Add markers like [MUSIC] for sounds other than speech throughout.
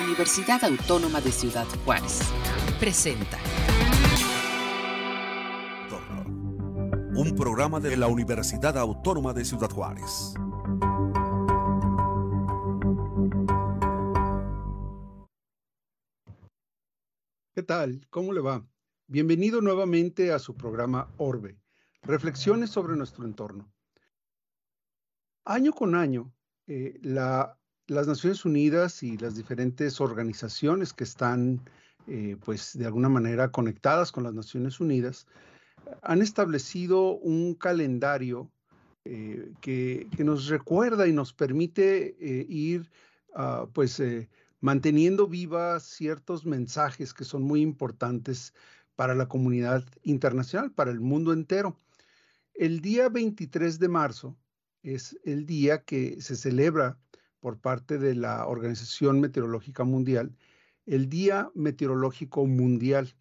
Universidad Autónoma de Ciudad Juárez. Presenta. Un programa de la Universidad Autónoma de Ciudad Juárez. ¿Qué tal? ¿Cómo le va? Bienvenido nuevamente a su programa Orbe, Reflexiones sobre nuestro entorno. Año con año, eh, las Naciones Unidas y las diferentes organizaciones que están, eh, pues, de alguna manera conectadas con las Naciones Unidas, han establecido un calendario eh, que, nos recuerda y nos permite ir, ah, pues, manteniendo vivas ciertos mensajes que son muy importantes para la comunidad internacional, para el mundo entero. El día 23 de marzo es el día que se celebra por parte de la Organización Meteorológica Mundial, el Día Meteorológico Mundial.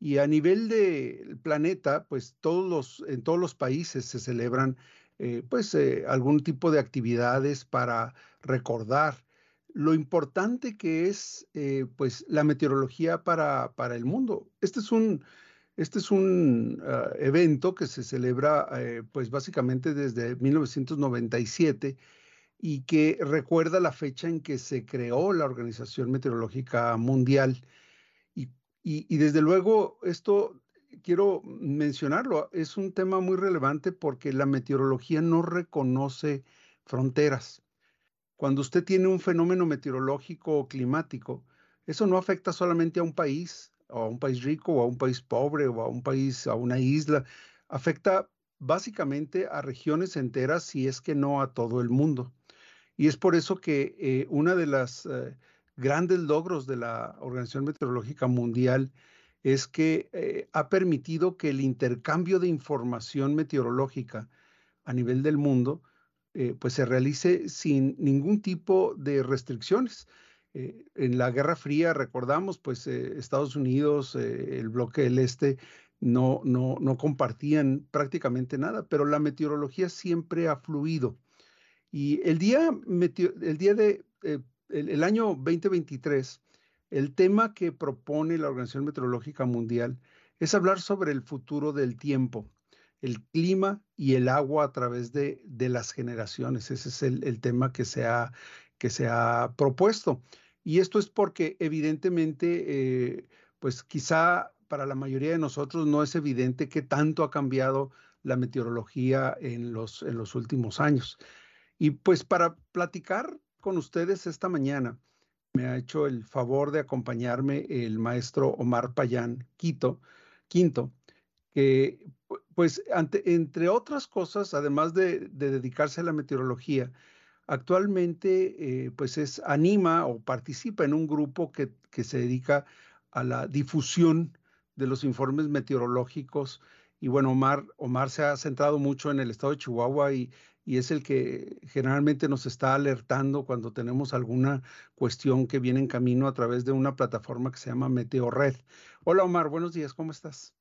Y a nivel del planeta, pues todos los, en todos los países se celebran eh, pues eh, algún tipo de actividades para recordar lo importante que es eh, pues la meteorología para, para el mundo. Este es un, este es un ah, evento que se celebra pues básicamente desde 1997 y que recuerda la fecha en que se creó la Organización Meteorológica Mundial. Y, y, desde luego esto quiero mencionarlo, es un tema muy relevante porque la meteorología no reconoce fronteras. Cuando usted tiene un fenómeno meteorológico o climático, eso no afecta solamente a un país, a un país rico o a un país pobre o a un país, a una isla. Afecta básicamente a regiones enteras, si es que no a todo el mundo. Y es por eso que eh, una de las eh, grandes logros de la Organización Meteorológica Mundial es que eh, ha permitido que el intercambio de información meteorológica a nivel del mundo pues se realice sin ningún tipo de restricciones. Eh, en la Guerra Fría, recordamos, pues eh, Estados Unidos, eh, el bloque del Este, no, no, no compartían prácticamente nada, pero la meteorología siempre ha fluido. Y el día, el día de, el, año 2023, el tema que propone la Organización Meteorológica Mundial es hablar sobre el futuro del tiempo, el clima y el agua a través de, de las generaciones. Ese es el, el tema que se ha que se ha propuesto. Y esto es porque evidentemente, eh, pues quizá para la mayoría de nosotros no es evidente que tanto ha cambiado la meteorología en los, en los últimos años. Y pues para platicar con ustedes esta mañana, me ha hecho el favor de acompañarme el maestro Omar Payán Quito, Quinto, que pues entre otras cosas, además de dedicarse a la meteorología, actualmente eh, pues es, anima o participa en un grupo que, se dedica a la difusión de los informes meteorológicos. Y bueno, Omar, Omar se ha centrado mucho en el estado de Chihuahua y, y es el que generalmente nos está alertando cuando tenemos alguna cuestión que viene en camino a través de una plataforma que se llama Meteorred. Hola Omar, buenos días, ¿cómo estás?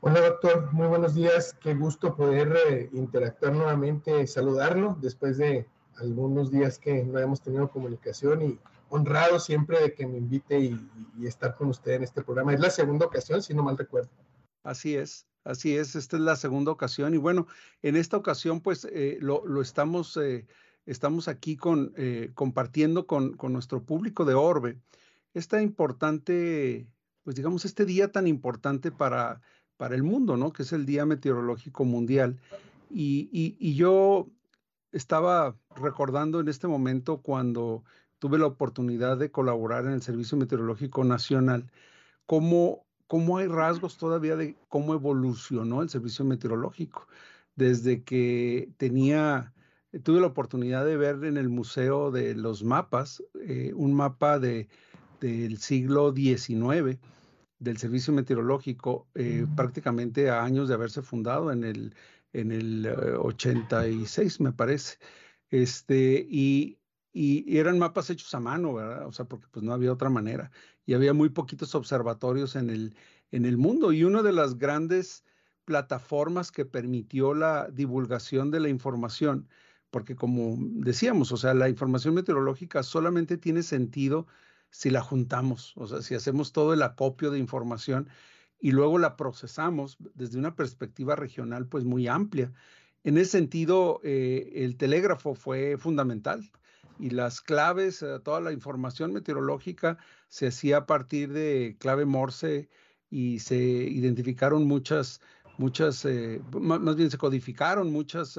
Hola doctor, muy buenos días. Qué gusto poder eh, interactuar nuevamente, saludarlo después de algunos días que no habíamos tenido comunicación y honrado siempre de que me invite y, estar con usted en este programa. Es la segunda ocasión, si no mal recuerdo. Así es, así es. Esta es la segunda ocasión y bueno, en esta ocasión pues eh, lo, estamos, eh, estamos aquí con, compartiendo con, con nuestro público de Orbe. Esta importante, pues digamos, este día tan importante para para el mundo, ¿no? Que es el Día Meteorológico Mundial. Y, yo estaba recordando en este momento cuando tuve la oportunidad de colaborar en el Servicio Meteorológico Nacional, cómo, cómo hay rasgos todavía de cómo evolucionó el Servicio Meteorológico. Desde que tenía, tuve la oportunidad de ver en el Museo de los Mapas, eh, un mapa de, del siglo XIX, del Servicio Meteorológico eh, prácticamente a años de haberse fundado en el, en el 86, eh, me parece. Este, y, y, eran mapas hechos a mano, ¿verdad? O sea, porque pues no había otra manera. Y había muy poquitos observatorios en el, en el mundo. Y una de las grandes plataformas que permitió la divulgación de la información, porque como decíamos, o sea, la información meteorológica solamente tiene sentido si la juntamos, o sea, si hacemos todo el acopio de información y luego la procesamos desde una perspectiva regional pues muy amplia. En ese sentido, eh, el telégrafo fue fundamental y las claves, eh, toda la información meteorológica se hacía a partir de clave Morse y se identificaron muchas, muchas, eh, más bien se codificaron muchas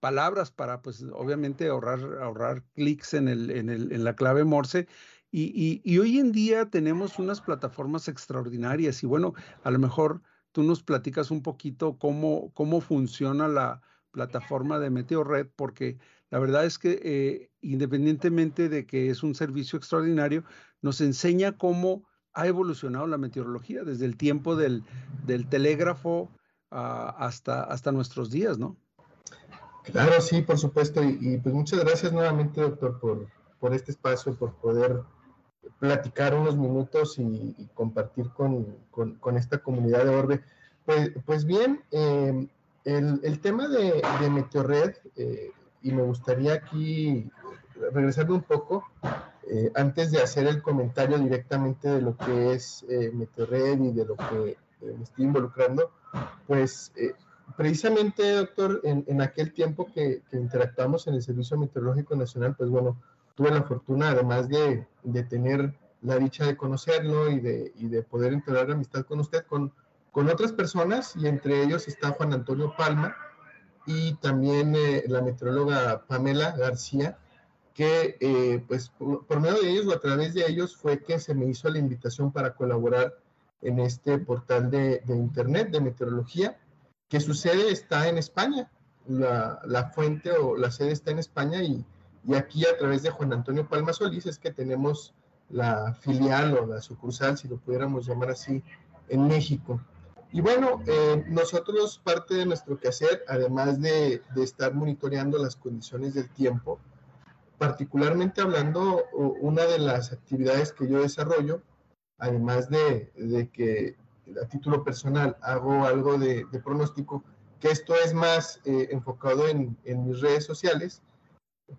palabras para, pues, obviamente ahorrar, ahorrar clics en, el, en, el, en la clave Morse. Y, hoy en día tenemos unas plataformas extraordinarias y bueno, a lo mejor tú nos platicas un poquito cómo, cómo funciona la plataforma de Meteorred, porque la verdad es que eh, independientemente de que es un servicio extraordinario, nos enseña cómo ha evolucionado la meteorología desde el tiempo del, telégrafo ah, hasta, hasta nuestros días, ¿no? Claro, sí, por supuesto. Y, pues muchas gracias nuevamente, doctor, por, por este espacio, por poder platicar unos minutos y, compartir con, con, esta comunidad de Orbe. Pues, pues bien, em, el, el, tema de, de Meteorred, eh, y me gustaría aquí regresarme un poco, eh, antes de hacer el comentario directamente de lo que es eh, Meteorred y de lo que me estoy involucrando, pues precisamente, doctor, en, en aquel tiempo que, que, interactuamos en el Servicio Meteorológico Nacional, pues bueno, tuve la fortuna, además de, de tener la dicha de conocerlo y de, y de poder entrar amistad con usted, con, con otras personas, y entre ellos está Juan Antonio Palma y también eh, la meteoróloga Pamela García, que eh, pues por, medio de ellos o a través de ellos fue que se me hizo la invitación para colaborar en este portal de, internet de meteorología, que su sede está en España, la, la fuente o la sede está en España y y aquí a través de Juan Antonio Palma Solís es que tenemos la filial o la sucursal, si lo pudiéramos llamar así, en México. Y bueno, eh, nosotros parte de nuestro quehacer, además de, de, estar monitoreando las condiciones del tiempo, particularmente hablando, una de las actividades que yo desarrollo, además de, de que a título personal hago algo de, de pronóstico, que esto es más eh, enfocado en, en mis redes sociales,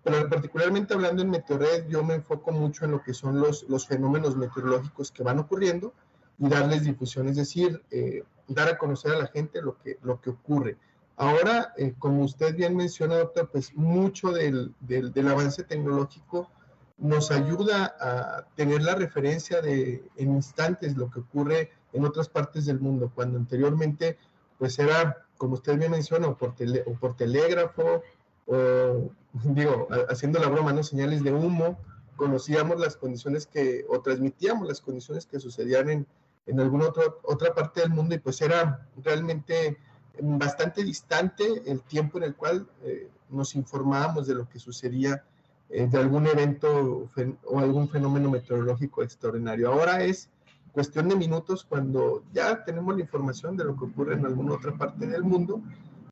pero particularmente hablando en Meteorred, yo me enfoco mucho en lo que son los, los fenómenos meteorológicos que van ocurriendo y darles difusión, es decir, eh, dar a conocer a la gente lo que, lo que ocurre. Ahora, eh, como usted bien menciona, doctor, pues mucho del, del, del, avance tecnológico nos ayuda a tener la referencia de en instantes lo que ocurre en otras partes del mundo, cuando anteriormente pues era, como usted bien menciona, o por, tele, o por telégrafo o [LAUGHS] digo, haciendo la broma, ¿no? Señales de humo, conocíamos las condiciones que, o transmitíamos las condiciones que sucedían en, en alguna otra, otra parte del mundo y pues era realmente bastante distante el tiempo en el cual eh, nos informábamos de lo que sucedía eh, de algún evento o algún fenómeno meteorológico extraordinario. Ahora es cuestión de minutos cuando ya tenemos la información de lo que ocurre en alguna otra parte del mundo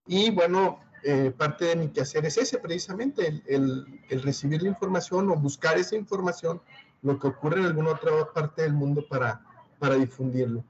y bueno, eh, parte de mi quehacer es ese precisamente, el, el, recibir la información o buscar esa información, lo que ocurre en alguna otra parte del mundo para, para difundirlo.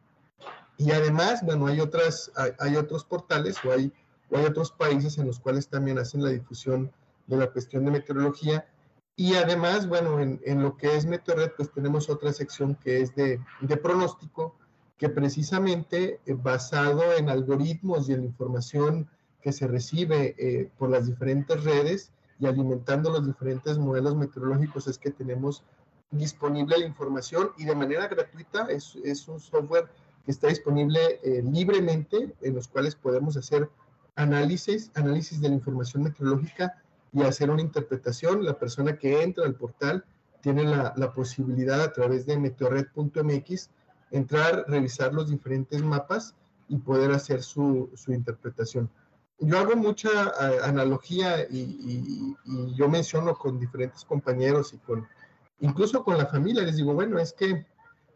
Y además, bueno, hay, otras, hay, otros portales o hay, o hay otros países en los cuales también hacen la difusión de la cuestión de meteorología. Y además, bueno, en, en lo que es Meteorred, pues tenemos otra sección que es de, de pronóstico, que precisamente eh, basado en algoritmos y en la información que se recibe eh, por las diferentes redes y alimentando los diferentes modelos meteorológicos es que tenemos disponible la información y de manera gratuita es, es un software que está disponible eh, libremente en los cuales podemos hacer análisis, análisis de la información meteorológica y hacer una interpretación. La persona que entra al portal tiene la, la posibilidad a través de meteorred.mx entrar, revisar los diferentes mapas y poder hacer su, su interpretación yo hago mucha analogía y, yo menciono con diferentes compañeros y con incluso con la familia, les digo, bueno, es que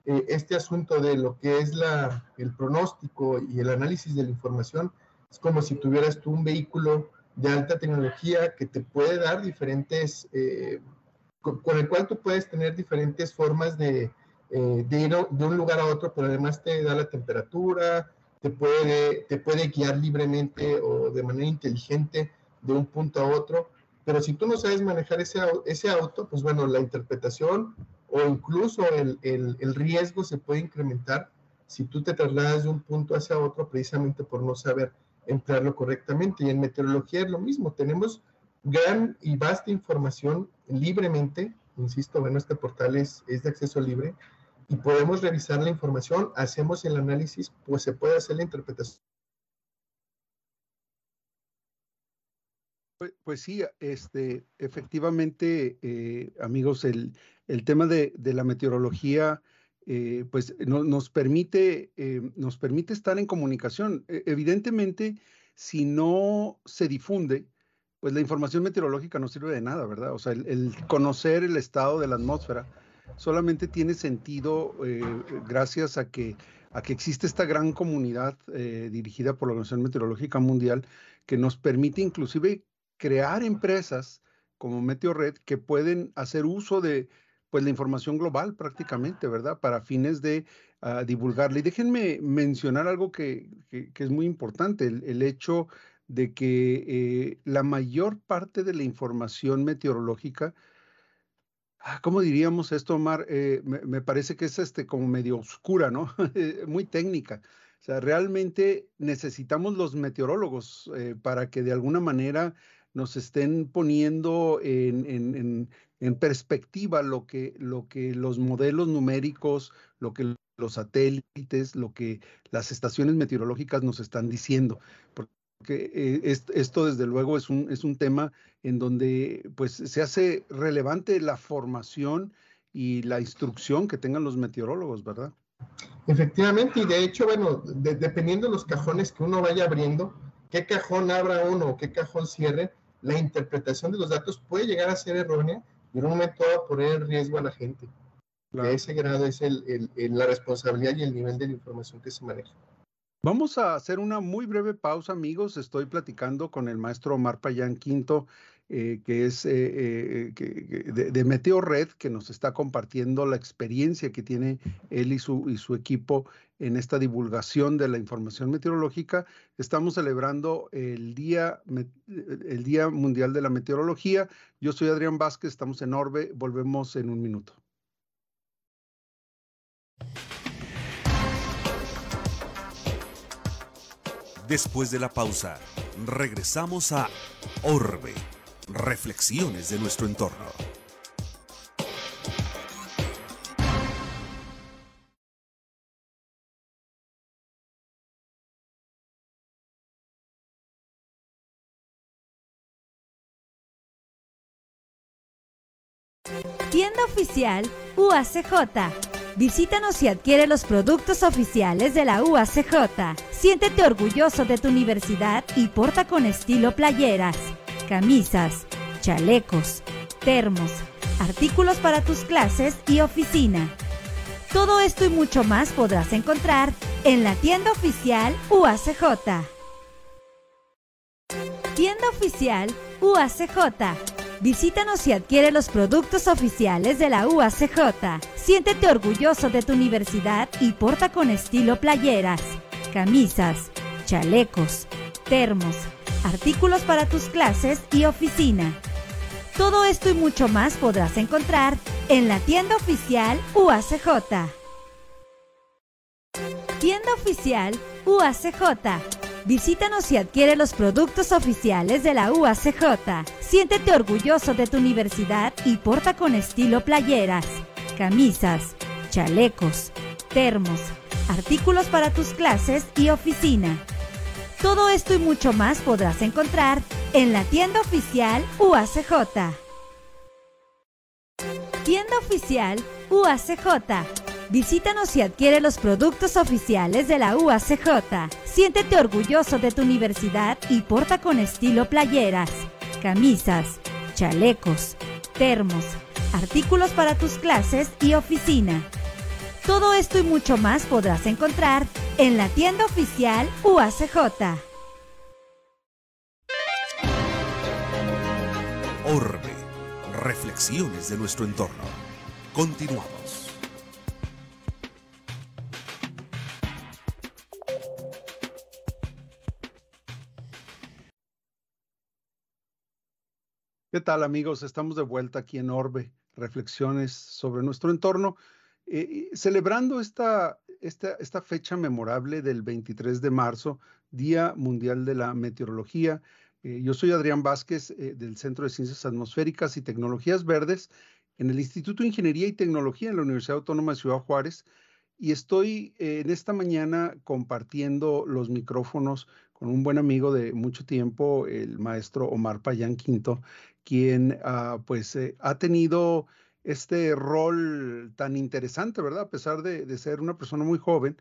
eh, este asunto de lo que es la, el pronóstico y el análisis de la información es como si tuvieras tú un vehículo de alta tecnología que te puede dar diferentes, eh, con, el cual tú puedes tener diferentes formas de, eh, de ir de un lugar a otro, pero además te da la temperatura, te puede, te puede guiar libremente o de manera inteligente de un punto a otro. Pero si tú no sabes manejar ese, ese auto, pues bueno, la interpretación o incluso el, el, riesgo se puede incrementar si tú te trasladas de un punto hacia otro precisamente por no saber emplearlo correctamente. Y en meteorología es lo mismo, tenemos gran y vasta información libremente, insisto, bueno, este portal es, es de acceso libre, y podemos revisar la información, hacemos el análisis, pues se puede hacer la interpretación Pues, sí, este, efectivamente, eh, amigos, el, el, tema de, de la meteorología, eh, pues no, nos, permite, eh, nos permite estar en comunicación. E, evidentemente, si no se difunde, pues la información meteorológica no sirve de nada, ¿verdad? O sea, el, el conocer el estado de la atmósfera solamente tiene sentido gracias a que, a que existe esta gran comunidad dirigida por la Organización Meteorológica Mundial que nos permite inclusive crear empresas como Meteorred que pueden hacer uso de pues la información global prácticamente, ¿verdad? Para fines de uh, divulgarla. Y déjenme mencionar algo que, que, que es muy importante, el, el, hecho de que eh, la mayor parte de la información meteorológica, ah, ¿cómo diríamos esto, Omar? Eh, me, me, parece que es este como medio oscura, ¿no? [LAUGHS] muy técnica. O sea, realmente necesitamos los meteorólogos eh, para que de alguna manera nos estén poniendo en, en, en, perspectiva lo que, lo que los modelos numéricos, lo que los satélites, lo que las estaciones meteorológicas nos están diciendo. Porque eh, esto, desde luego, es un, es un tema en donde pues, se hace relevante la formación y la instrucción que tengan los meteorólogos, ¿verdad? Efectivamente, y de hecho, bueno, de, dependiendo de los cajones que uno vaya abriendo, qué cajón abra uno o qué cajón cierre, la interpretación de los datos puede llegar a ser errónea y en un momento va a poner en riesgo a la gente. Claro. De ese grado es el, el, el, la responsabilidad y el nivel de la información que se maneja. Vamos a hacer una muy breve pausa, amigos. Estoy platicando con el maestro Omar Payán Quinto, eh, que es eh, eh, de, de, Red, que nos está compartiendo la experiencia que tiene él y su, y su equipo en esta divulgación de la información meteorológica. Estamos celebrando el día, el día Mundial de la Meteorología. Yo soy Adrián Vázquez, estamos en Orbe, volvemos en un minuto. Después de la pausa, regresamos a Orbe, reflexiones de nuestro entorno. Tienda oficial UACJ. Visítanos y adquiere los productos oficiales de la UACJ. Siéntete orgulloso de tu universidad y porta con estilo playeras, camisas, chalecos, termos, artículos para tus clases y oficina. Todo esto y mucho más podrás encontrar en la tienda oficial UACJ. Tienda oficial UACJ. Visítanos y adquiere los productos oficiales de la UACJ. Siéntete orgulloso de tu universidad y porta con estilo playeras, camisas, chalecos, termos, artículos para tus clases y oficina. Todo esto y mucho más podrás encontrar en la tienda oficial UACJ. Tienda oficial UACJ. Visítanos y adquiere los productos oficiales de la UACJ. Siéntete orgulloso de tu universidad y porta con estilo playeras, camisas, chalecos, termos, artículos para tus clases y oficina. Todo esto y mucho más podrás encontrar en la tienda oficial UACJ. Tienda oficial UACJ. Visítanos y adquiere los productos oficiales de la UACJ. Siéntete orgulloso de tu universidad y porta con estilo playeras, camisas, chalecos, termos, artículos para tus clases y oficina. Todo esto y mucho más podrás encontrar en la tienda oficial UACJ. Orbe, reflexiones de nuestro entorno. Continuamos. ¿Qué tal amigos? Estamos de vuelta aquí en Orbe, reflexiones sobre nuestro entorno, eh, celebrando esta, esta, esta, fecha memorable del 23 de marzo, Día Mundial de la Meteorología. Eh, yo soy Adrián Vázquez eh, del Centro de Ciencias Atmosféricas y Tecnologías Verdes en el Instituto de Ingeniería y Tecnología en la Universidad Autónoma de Ciudad Juárez y estoy en esta mañana compartiendo los micrófonos con un buen amigo de mucho tiempo, el maestro Omar Payán Quinto, quien ah, pues eh, ha tenido este rol tan interesante, ¿verdad? A pesar de, ser una persona muy joven,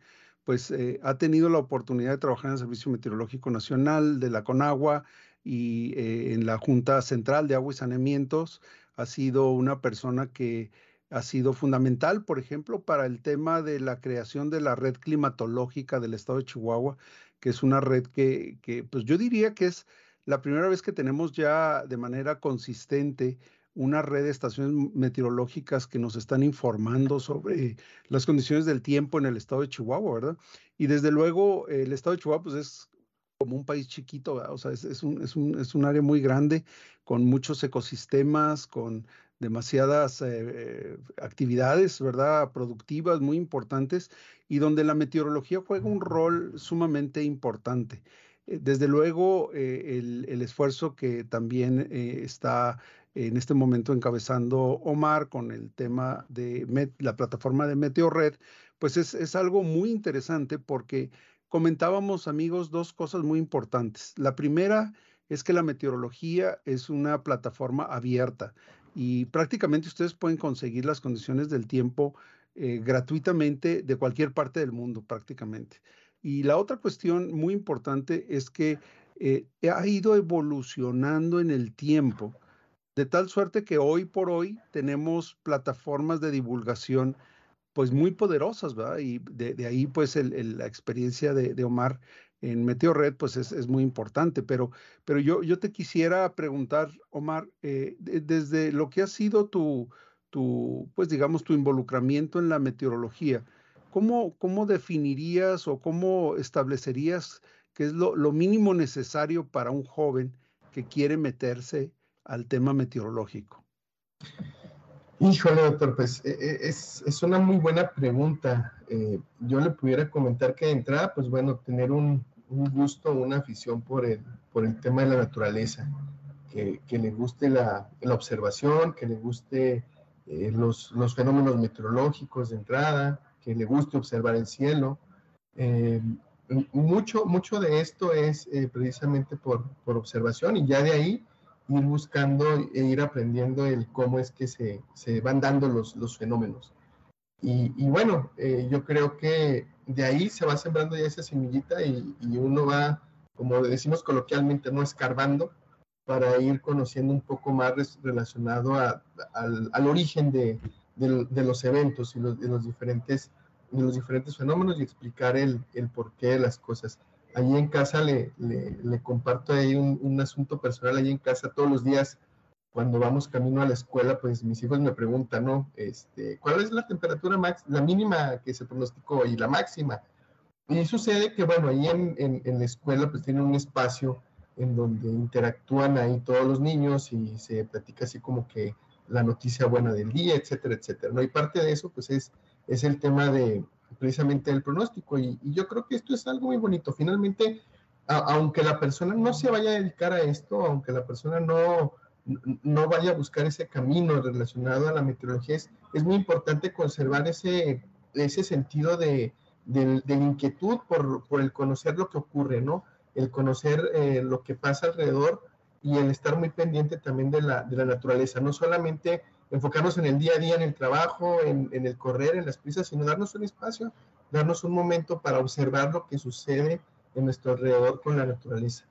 pues eh, ha tenido la oportunidad de trabajar en el Servicio Meteorológico Nacional de la CONAGUA y eh, en la Junta Central de Agua y Saneamientos. Ha sido una persona que ha sido fundamental, por ejemplo, para el tema de la creación de la red climatológica del estado de Chihuahua, que es una red que, que pues yo diría que es la primera vez que tenemos ya de manera consistente una red de estaciones meteorológicas que nos están informando sobre las condiciones del tiempo en el estado de Chihuahua, ¿verdad? Y desde luego el estado de Chihuahua pues es como un país chiquito, ¿verdad? o sea, es, es, un, es, un, es, un, área muy grande con muchos ecosistemas, con demasiadas eh, actividades, ¿verdad? Productivas muy importantes y donde la meteorología juega un rol sumamente importante. Eh, desde luego, eh, el, esfuerzo que también eh, está en este momento encabezando Omar con el tema de la plataforma de Meteorred, pues es, es algo muy interesante porque comentábamos, amigos, dos cosas muy importantes. La primera es que la meteorología es una plataforma abierta y prácticamente ustedes pueden conseguir las condiciones del tiempo gratuitamente de cualquier parte del mundo, prácticamente. Y la otra cuestión muy importante es que eh, ha ido evolucionando en el tiempo, de tal suerte que hoy por hoy tenemos plataformas de divulgación pues muy poderosas, ¿verdad? Y de, ahí pues la experiencia de, Omar en Meteorred pues es, muy importante, pero, pero yo, yo te quisiera preguntar, Omar, eh, desde lo que ha sido tu, tu, pues digamos, tu involucramiento en la meteorología, ¿cómo, definirías o cómo establecerías qué es lo, mínimo necesario para un joven que quiere meterse al tema meteorológico? Híjole, doctor, pues e, e, es, una muy buena pregunta. Eh, yo le pudiera comentar que de entrada, pues bueno, tener un, gusto, una afición por el, por el tema de la naturaleza, que, le guste la, observación, que le guste eh, los, los, fenómenos meteorológicos de entrada, que le guste observar el cielo. Eh, mucho, mucho de esto es eh, precisamente por, por, observación y ya de ahí ir buscando e ir aprendiendo el cómo es que se, se van dando los, los fenómenos. Y, y bueno, eh, yo creo que de ahí se va sembrando ya esa semillita y, y uno va, como decimos coloquialmente, no escarbando para ir conociendo un poco más relacionado al, al, origen de, de, los eventos y los, de, los diferentes, de los diferentes fenómenos y explicar el, el porqué de las cosas. Allí en casa le, le, comparto ahí un, un, asunto personal, allí en casa todos los días cuando vamos camino a la escuela, pues mis hijos me preguntan, ¿no? Este, ¿Cuál es la temperatura máxima, la mínima que se pronosticó y la máxima? Y sucede que, bueno, ahí en, en, en la escuela pues tienen un espacio en donde interactúan ahí todos los niños y se platica así como que la noticia buena del día, etcétera, etcétera. ¿no? Y parte de eso, pues, es, es el tema de precisamente el pronóstico. Y, yo creo que esto es algo muy bonito. Finalmente, aunque la persona no se vaya a dedicar a esto, aunque la persona no, no vaya a buscar ese camino relacionado a la meteorología, es, muy importante conservar ese, ese sentido de, de, inquietud por, por, el conocer lo que ocurre, ¿no? El conocer eh, lo que pasa alrededor y el estar muy pendiente también de la, de la naturaleza, no solamente enfocarnos en el día a día, en el trabajo, en, en, el correr, en las prisas, sino darnos un espacio, darnos un momento para observar lo que sucede en nuestro alrededor con la naturaleza.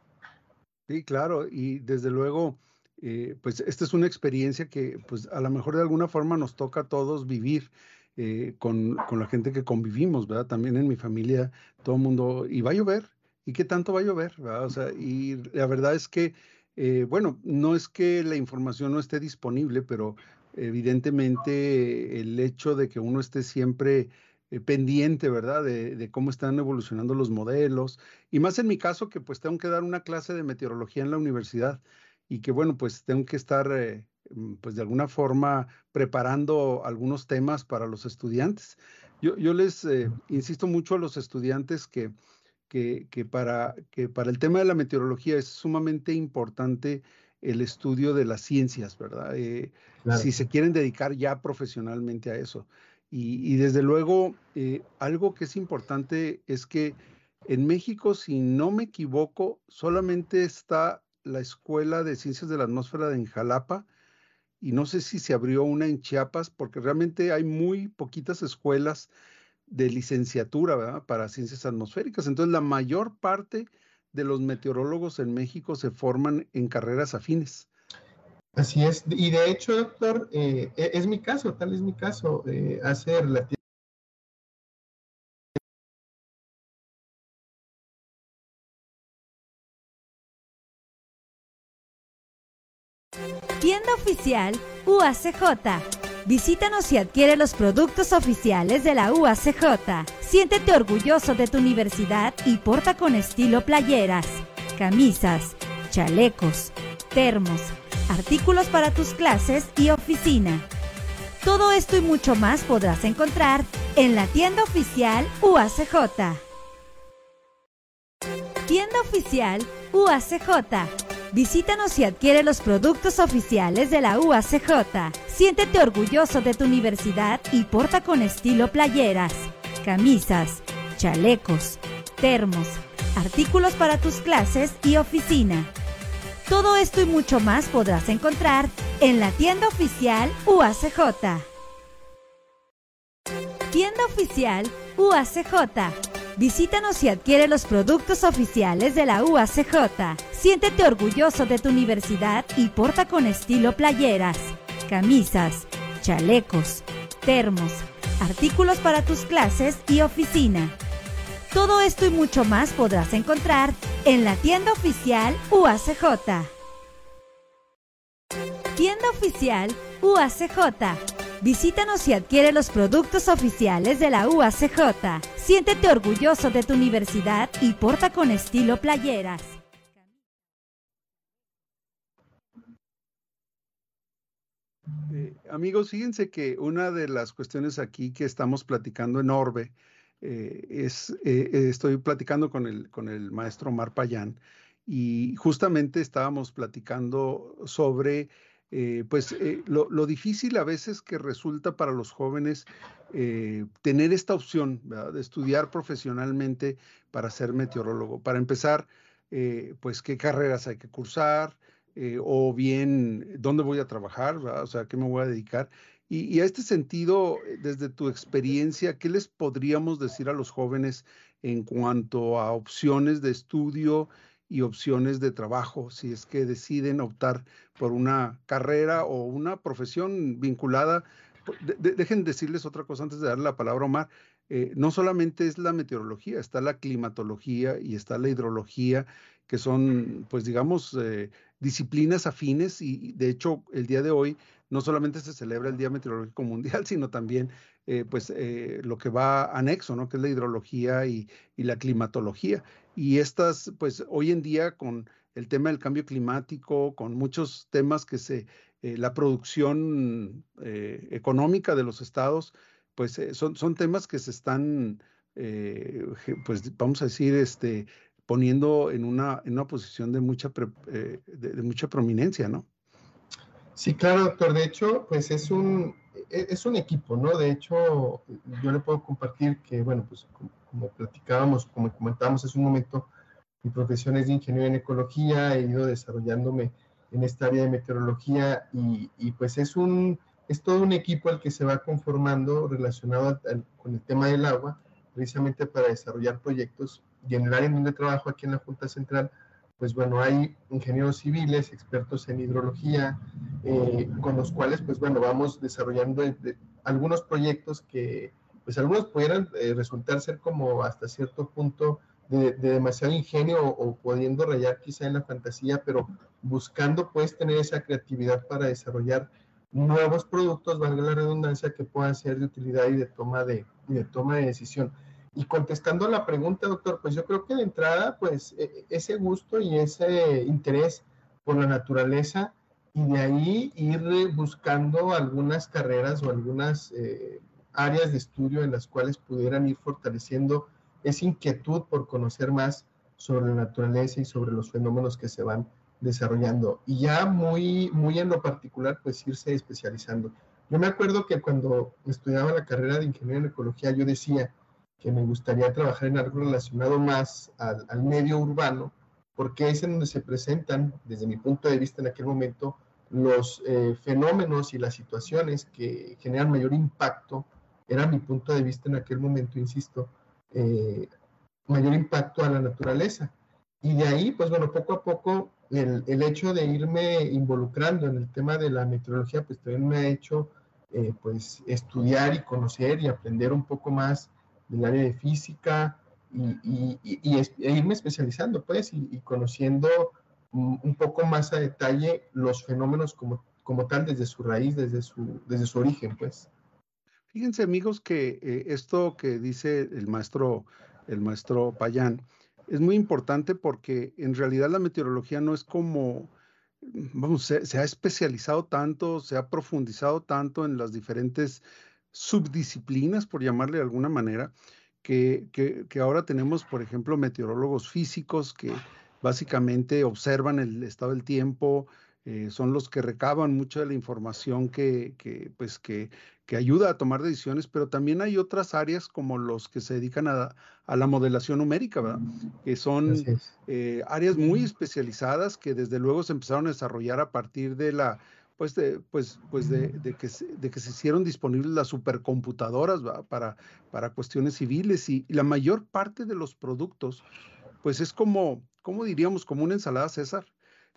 Sí, claro, y desde luego, eh, pues esta es una experiencia que pues a lo mejor de alguna forma nos toca a todos vivir. Eh, con, con, la gente que convivimos, ¿verdad? También en mi familia, todo el mundo, y va a llover, ¿y qué tanto va a llover? ¿verdad? O sea, y la verdad es que eh, bueno, no es que la información no esté disponible, pero evidentemente el hecho de que uno esté siempre eh, pendiente, ¿verdad? De, cómo están evolucionando los modelos. Y más en mi caso, que pues tengo que dar una clase de meteorología en la universidad. y que bueno, pues tengo que estar eh, mm, pues de alguna forma preparando algunos temas para los estudiantes. Yo, les eh, insisto mucho a los estudiantes que, que, para, que para el tema de la meteorología es sumamente importante el estudio de las ciencias, ¿verdad? Eh, si se quieren dedicar ya profesionalmente a eso. Y, desde luego, eh, algo que es importante es que en México, si no me equivoco, solamente está la Escuela de Ciencias de la Atmósfera de Jalapa y no sé si se abrió una en Chiapas, porque realmente hay muy poquitas escuelas de licenciatura ¿verdad? para ciencias atmosféricas. Entonces, la mayor parte de los meteorólogos en México se forman en carreras afines. Así es, y de hecho, doctor, eh, e, es mi caso, tal es mi caso, eh, hace relativamente Tienda oficial UACJ Visítanos y adquiere los productos oficiales de la UACJ. Siéntete orgulloso de tu universidad y porta con estilo playeras, camisas, chalecos, termos, artículos para tus clases y oficina. Todo esto y mucho más podrás encontrar en la tienda oficial UACJ. Tienda oficial UACJ Visítanos y adquiere los productos oficiales de la UACJ. Siéntete orgulloso de tu universidad y porta con estilo playeras, camisas, chalecos, termos, artículos para tus clases y oficina. Todo esto y mucho más podrás encontrar en la tienda oficial UACJ. Tienda oficial UACJ Visítanos y adquiere los productos oficiales de la UACJ. Siéntete orgulloso de tu universidad y porta con estilo playeras, camisas, chalecos, termos, artículos para tus clases y oficina. Todo esto y mucho más podrás encontrar en la tienda oficial UACJ. Tienda oficial UACJ Visítanos y adquiere los productos oficiales de la UACJ. Siéntete orgulloso de tu universidad y porta con estilo playeras. Eh, amigos, fíjense que una de las cuestiones aquí que estamos platicando en Orbe eh, es, eh, estoy platicando con el, con el maestro Mar Payán y justamente estábamos platicando sobre pues eh, lo, difícil a veces que resulta para los jóvenes tener esta opción de estudiar profesionalmente para ser meteorólogo. Para empezar, pues qué carreras hay que cursar o bien dónde voy a trabajar, o sea, qué me voy a dedicar. Y, a este sentido, desde tu experiencia, ¿qué les podríamos decir a los jóvenes en cuanto a opciones de estudio? y opciones de trabajo si es que deciden optar por una carrera o una profesión vinculada. dejen decirles otra cosa antes de darle la palabra a Omar. Eh, no solamente es la meteorología, está la climatología y está la hidrología, que son, pues digamos, eh, disciplinas afines y de hecho el día de hoy no solamente se celebra el Día Meteorológico Mundial, [LAUGHS] sino también eh, pues lo que va anexo, ¿no? Que es la hidrología y, y la climatología. Y estas, pues hoy en día con el tema del cambio climático, con muchos temas que se, eh, la producción eh, económica de los estados, pues eh, son, son temas que se están, pues vamos a decir, este, poniendo en una, en una posición de mucha, de, mucha prominencia, ¿no? Sí, claro, doctor. De hecho, pues es un, e, es un equipo, ¿no? De hecho, yo le puedo compartir que, bueno, pues como platicábamos, como comentábamos hace un momento, mi profesión es de ingeniero en ecología, he ido desarrollándome en esta área de meteorología y, y pues es un es todo un equipo el que se va conformando relacionado con el tema del agua, precisamente para desarrollar proyectos. Y en el área en donde trabajo aquí en la Junta Central, pues bueno, hay ingenieros civiles, expertos en hidrología, eh, con los cuales, pues bueno, vamos desarrollando algunos proyectos que, pues algunos pudieran eh, resultar ser como hasta cierto punto de, demasiado ingenio o, pudiendo rayar quizá en la fantasía, pero buscando pues tener esa creatividad para desarrollar nuevos productos, valga la redundancia, que puedan ser de utilidad y de toma de, de toma de decisión. Y contestando la pregunta, doctor, pues yo creo que de entrada, pues e, e, ese gusto y ese interés por la naturaleza y de ahí ir buscando algunas carreras o algunas eh, áreas de estudio en las cuales pudieran ir fortaleciendo esa inquietud por conocer más sobre la naturaleza y sobre los fenómenos que se van desarrollando. Y ya muy, muy en lo particular, pues irse especializando. Yo me acuerdo que cuando estudiaba la carrera de ingeniería en ecología, yo decía que me gustaría trabajar en algo relacionado más al, medio urbano, porque es en donde se presentan, desde mi punto de vista en aquel momento, los eh, fenómenos y las situaciones que generan mayor impacto, era mi punto de vista en aquel momento, insisto, eh, mayor impacto a la naturaleza. Y de ahí, pues bueno, poco a poco, el, el, hecho de irme involucrando en el tema de la meteorología, pues también me ha hecho, eh, pues, estudiar y conocer y aprender un poco más del área de física, y, e irme especializando, pues, y, conociendo un poco más a detalle los fenómenos como, tal desde su raíz, desde su, origen, pues. Fíjense, amigos, que eh, esto que dice el maestro, el maestro Payán, es muy importante porque en realidad la meteorología no es como, vamos, se ha especializado tanto, se ha profundizado tanto en las diferentes subdisciplinas, por llamarle de alguna manera, que, que, ahora tenemos, por ejemplo, meteorólogos físicos que básicamente observan el estado del tiempo, eh, son los que recaban mucha de la información que, que, pues que, que, ayuda a tomar decisiones, pero también hay otras áreas como los que se dedican a, a la modelación numérica, ¿verdad? que son eh, áreas muy especializadas que desde luego se empezaron a desarrollar a partir de la pues de, pues, pues de, de, que, se, de que se hicieron disponibles las supercomputadoras para, para cuestiones civiles y, la mayor parte de los productos, pues es como, ¿cómo diríamos? Como una ensalada César.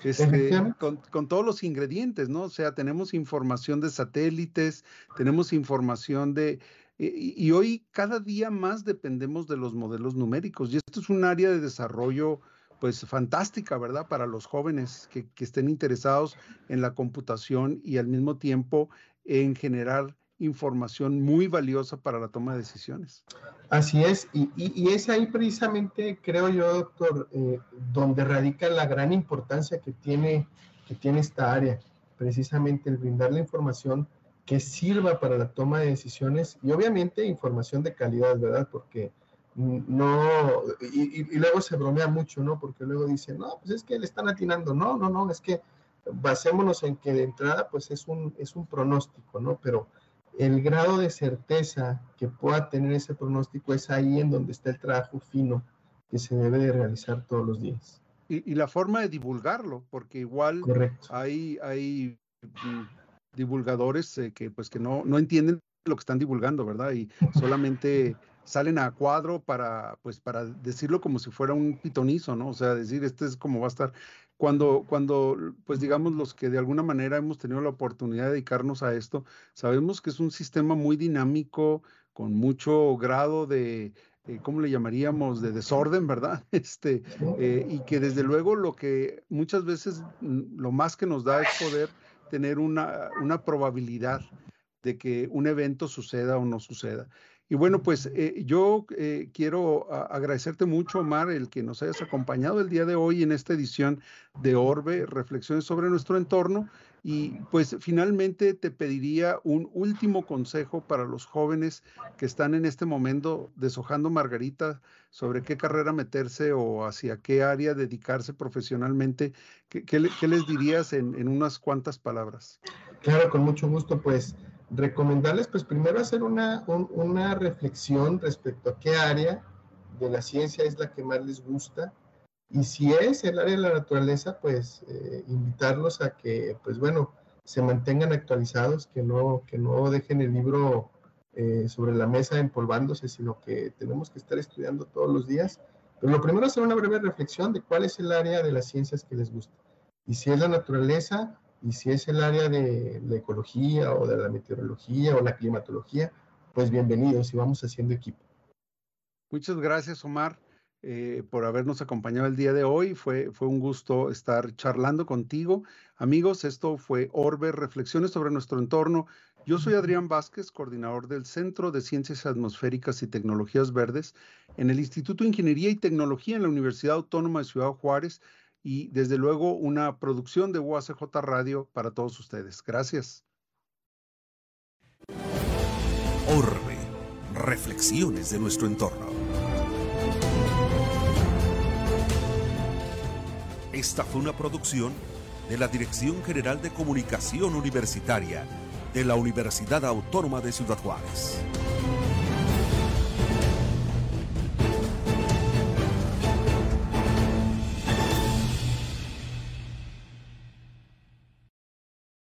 Este, con, con, todos los ingredientes, ¿no? O sea, tenemos información de satélites, tenemos información de... Y, y, hoy cada día más dependemos de los modelos numéricos y esto es un área de desarrollo pues fantástica, ¿verdad? Para los jóvenes que, estén interesados en la computación y al mismo tiempo en generar información muy valiosa para la toma de decisiones. Así es, y, es ahí precisamente, creo yo, doctor, eh, donde radica la gran importancia que tiene, que tiene esta área, precisamente el brindar la información que sirva para la toma de decisiones y obviamente información de calidad, ¿verdad? Porque no, y, luego se bromea mucho, ¿no? Porque luego dicen, no, pues es que le están atinando, no, no, no, es que basémonos en que de entrada, pues es un, es un pronóstico, ¿no? Pero el grado de certeza que pueda tener ese pronóstico es ahí en donde está el trabajo fino que se debe de realizar todos los días. Y, la forma de divulgarlo, porque igual hay, hay mm, divulgadores eh, que pues que no, no entienden lo que están divulgando, ¿verdad? Y solamente salen a cuadro para, pues, para decirlo como si fuera un pitonizo, ¿no? O sea, decir, este es como va a estar. Cuando, cuando, pues digamos, los que de alguna manera hemos tenido la oportunidad de dedicarnos a esto, sabemos que es un sistema muy dinámico, con mucho grado de, eh, ¿cómo le llamaríamos?, de desorden, ¿verdad? [LAUGHS] Este, eh, y que desde luego lo que muchas veces lo más que nos da es poder tener una, una probabilidad de que un evento suceda o no suceda. Y bueno, pues eh, yo eh, quiero agradecerte mucho, Omar, el que nos hayas acompañado el día de hoy en esta edición de Orbe, Reflexiones sobre nuestro entorno. Y pues finalmente te pediría un último consejo para los jóvenes que están en este momento deshojando margarita sobre qué carrera meterse o hacia qué área dedicarse profesionalmente. ¿Qué, les dirías en unas cuantas palabras? Claro, con mucho gusto, pues recomendarles, pues primero hacer una, una reflexión respecto a qué área de la ciencia es la que más les gusta. Y si es el área de la naturaleza, pues eh, invitarlos a que, pues bueno, se mantengan actualizados, que no, que no dejen el libro eh, sobre la mesa empolvándose, sino que tenemos que estar estudiando todos los días. Pero lo primero es hacer una breve reflexión de cuál es el área de las ciencias que les gusta. Y si es la naturaleza, y si es el área de la ecología o de la meteorología o la climatología, pues bienvenidos y vamos haciendo equipo. Muchas gracias, Omar, eh, por habernos acompañado el día de hoy. Fue, fue un gusto estar charlando contigo. Amigos, esto fue Orbe, Reflexiones sobre nuestro entorno. Yo soy Adrián Vázquez, coordinador del Centro de Ciencias Atmosféricas y Tecnologías Verdes en el Instituto de Ingeniería y Tecnología en la Universidad Autónoma de Ciudad Juárez y desde luego una producción de UACJ Radio para todos ustedes. Gracias. Orbe, reflexiones de nuestro entorno. Esta fue una producción de la Dirección General de Comunicación Universitaria de la Universidad Autónoma de Ciudad Juárez.